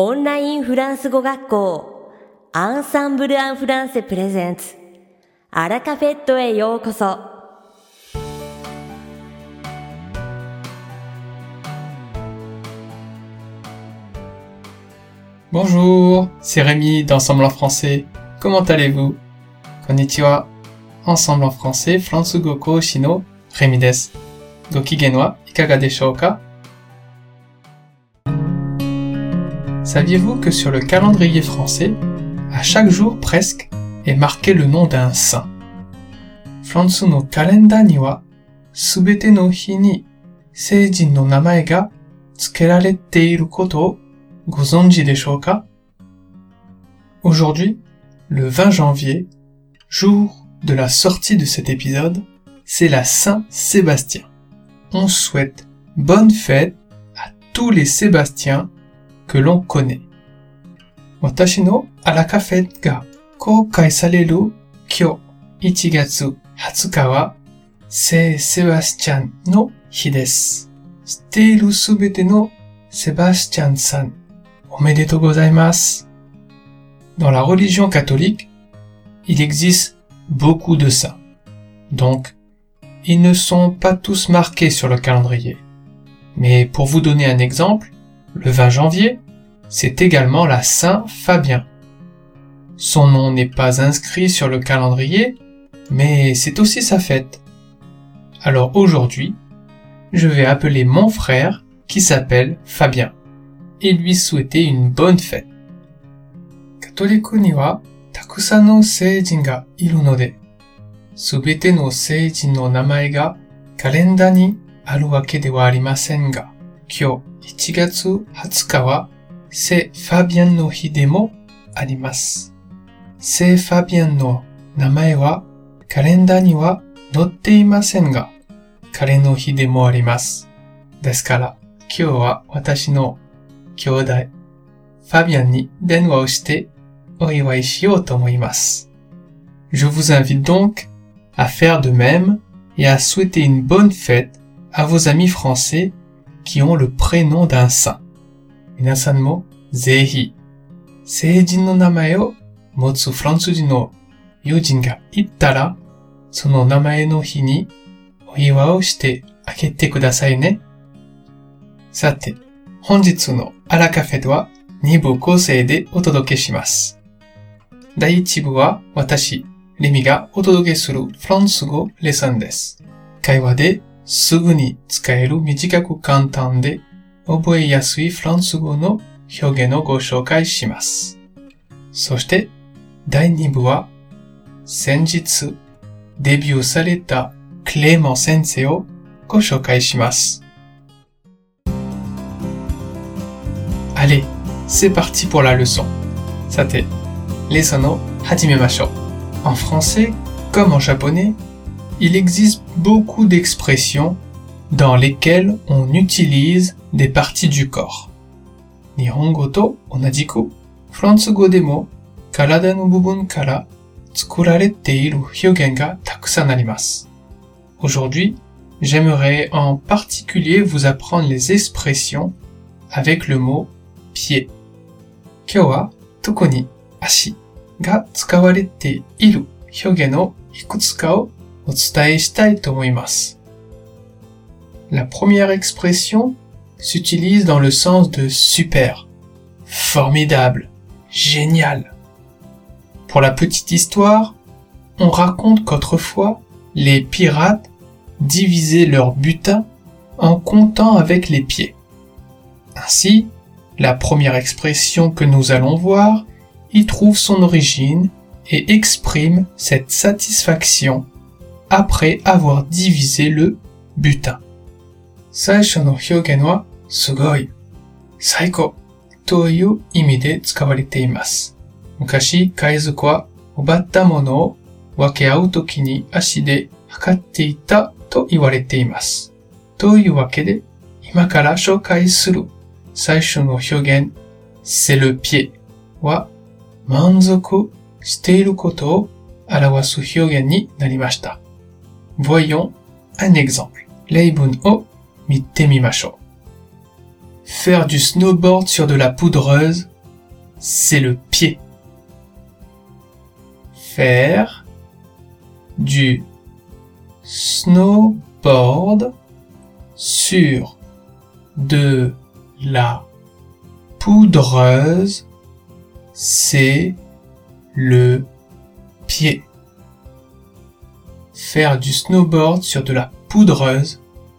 Online France Go Ensemble en Français Presence. À la cafétéria, bienvenue. Bonjour, c'est Rémi d'Ensemble en Français. Comment allez-vous? Konnichiwa. Ensemble en Français. France Go Coochino. Rémi dés. Go Qui Génou. Commentez-vous? Saviez-vous que sur le calendrier français, à chaque jour presque, est marqué le nom d'un saint Aujourd'hui, le 20 janvier, jour de la sortie de cet épisode, c'est la Saint-Sébastien. On souhaite bonne fête à tous les Sébastiens que l'on connaît. Watashi no Arakafe ga koukai sareru kyo 1 gatsu 20 wa no no hi desu. subete san. gozaimasu. Dans la religion catholique, il existe beaucoup de saints. Donc, ils ne sont pas tous marqués sur le calendrier. Mais pour vous donner un exemple, le 20 janvier, c'est également la Saint Fabien. Son nom n'est pas inscrit sur le calendrier, mais c'est aussi sa fête. Alors aujourd'hui, je vais appeler mon frère qui s'appelle Fabien et lui souhaiter une bonne fête. Katoliku Niwa, wa takusan no seijin ga iru node, subete no seijin no namae ga kalenda ni aru wake de arimasen ga, kyo 1月20日はセ・ファビアンの日でもあります。セ・ファビアンの名前はカレンダーには載っていませんが、彼の日でもあります。ですから、今日は私の兄弟、ファビアンに電話をしてお祝いしようと思います。Je vous invite donc à faire de même et à souhaiter une bonne fête à vos amis français qui ont le prénom d'un saint. 皆さんもぜひ、成人の名前を持つフランス人の友人がいたら、その名前の日にお祝いをしてあげてくださいね。さて、本日のアラカフェでは2部構成でお届けします。第1部は私、レミがお届けするフランス語レッサンです。会話ですぐに使える短く簡単で Oboeyasui flansugono no hyōgeno go shōkaishimasu. Soste, 第2部は,先日, sareta clément sensei wo go shōkaishimasu. Allez, c'est parti pour la leçon. Sate, lesano ano, hajime ma En français, comme en japonais, il existe beaucoup d'expressions dans lesquelles on utilise des parties du corps. Nihongo to onajiku, go demo, karada no bubun kara, tsukurarete iru hyōgen ga takusan arimasu. Aujourd'hui, j'aimerais en particulier vous apprendre les expressions avec le mot pied. Kyo wa toko ni ashi ga tsukawarete iru hyogen no ikutsuka o otsutae shitai tomoimasu. La première expression s'utilise dans le sens de super, formidable, génial. Pour la petite histoire, on raconte qu'autrefois, les pirates divisaient leur butin en comptant avec les pieds. Ainsi, la première expression que nous allons voir y trouve son origine et exprime cette satisfaction après avoir divisé le butin. 最初の表現はすごい、最高という意味で使われています。昔、海賊は奪ったものを分け合うときに足で測っていたと言われています。というわけで、今から紹介する最初の表現、セルピエは満足していることを表す表現になりました。Voyons un exemple. 例文を Faire du snowboard sur de la poudreuse, c'est le pied. Faire du snowboard sur de la poudreuse, c'est le pied. Faire du snowboard sur de la poudreuse,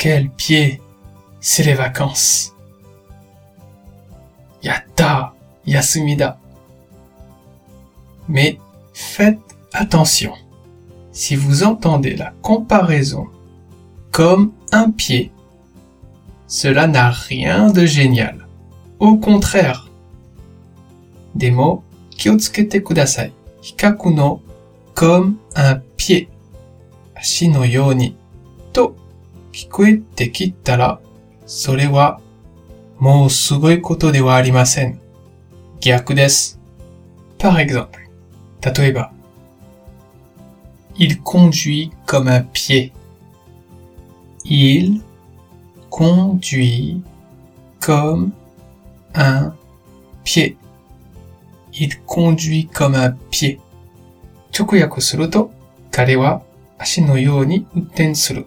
quel pied C'est les vacances. Yatta Yasumida. Mais faites attention. Si vous entendez la comparaison comme un pied, cela n'a rien de génial. Au contraire. Des mots kudasai. Hikaku no comme un pied. Ashi To 聞こえてきたら、それはもうすごいことではありません。逆です。Par exemple, 例えば、Il conduit comme un pied. Il conduit comme un pied. Il conduit comme un pied. 直訳すると、彼は足のように運転する。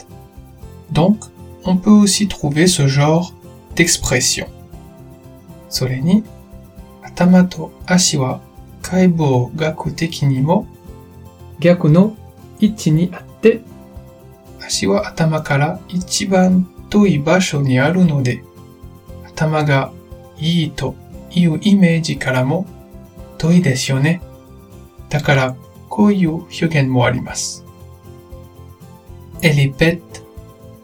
Donc, on peut aussi trouver ce genre d'expression. Soleni, Atamato ashiwa kaibo wa kaibou gaku tekinimo gakuno mo gyaku no ichi atte ashi wa atama kara ichiban toi basho ni aru node atama ga ii to iu imeiji kara mo toi desu yo ne. Elle est bête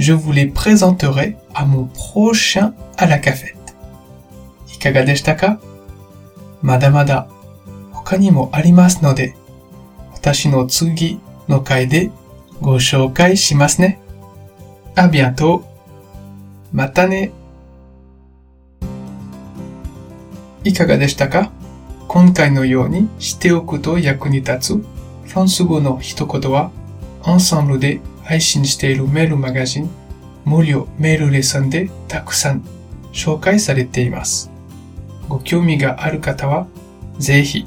je vous les présenterai à mon prochain à la cafette. いかがでしたかまだまだ他にもありますので、私の次の回でご紹介しますね。あ、b i と。またね。いかがでしたか今回のようにしておくと役に立つフランス語の一言は、アンサンブルで配信しているメールマガジン、無料メールレッスンでたくさん紹介されています。ご興味がある方は、ぜひ、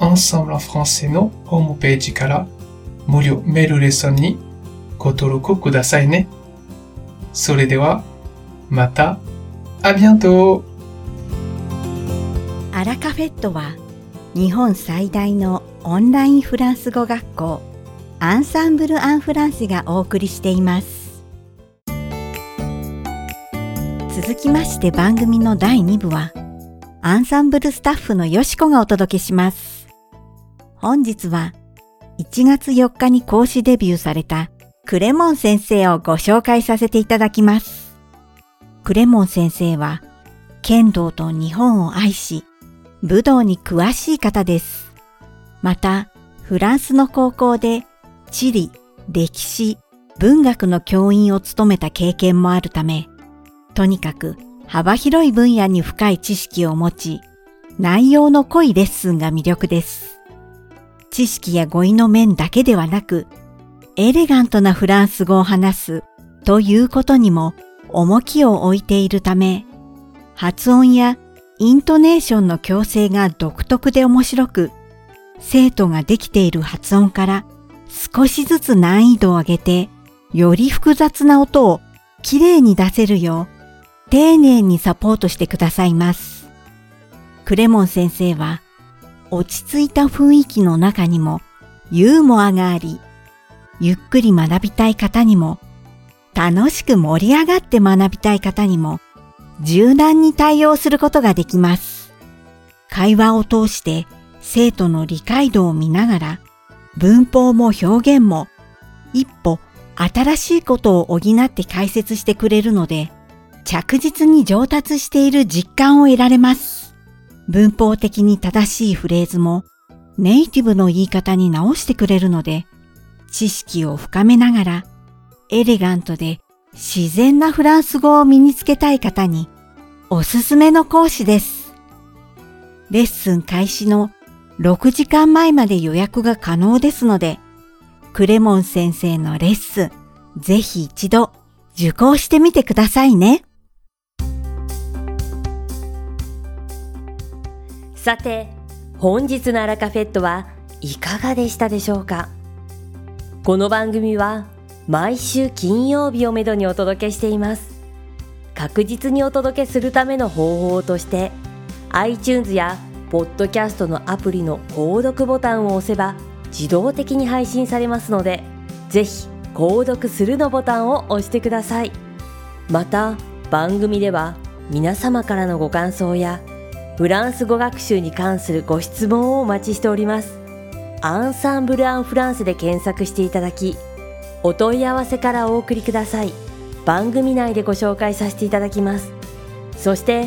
Ensemble en français のホームページから無料メールレッスンにご登録くださいね。それでは、また、ありがとうアラカフェットは日本最大のオンラインフランス語学校アンサンブル・アン・フランスがお送りしています続きまして番組の第2部はアンサンブルスタッフのよしこがお届けします本日は1月4日に講師デビューされたクレモン先生をご紹介させていただきますクレモン先生は剣道と日本を愛し武道に詳しい方ですまたフランスの高校で地理、歴史、文学の教員を務めた経験もあるため、とにかく幅広い分野に深い知識を持ち、内容の濃いレッスンが魅力です。知識や語彙の面だけではなく、エレガントなフランス語を話すということにも重きを置いているため、発音やイントネーションの矯正が独特で面白く、生徒ができている発音から少しずつ難易度を上げて、より複雑な音をきれいに出せるよう、丁寧にサポートしてくださいます。クレモン先生は、落ち着いた雰囲気の中にもユーモアがあり、ゆっくり学びたい方にも、楽しく盛り上がって学びたい方にも、柔軟に対応することができます。会話を通して生徒の理解度を見ながら、文法も表現も一歩新しいことを補って解説してくれるので、着実に上達している実感を得られます。文法的に正しいフレーズもネイティブの言い方に直してくれるので、知識を深めながらエレガントで自然なフランス語を身につけたい方におすすめの講師です。レッスン開始の6時間前まで予約が可能ですので、クレモン先生のレッスン、ぜひ一度受講してみてくださいね。さて、本日のアラカフェットはいかがでしたでしょうかこの番組は毎週金曜日をめどにお届けしています。確実にお届けするための方法として iTunes やポッドキャストのアプリの購読ボタンを押せば自動的に配信されますのでぜひ購読するのボタンを押してくださいまた番組では皆様からのご感想やフランス語学習に関するご質問をお待ちしておりますアンサンブル・アン・フランスで検索していただきお問い合わせからお送りください番組内でご紹介させていただきますそして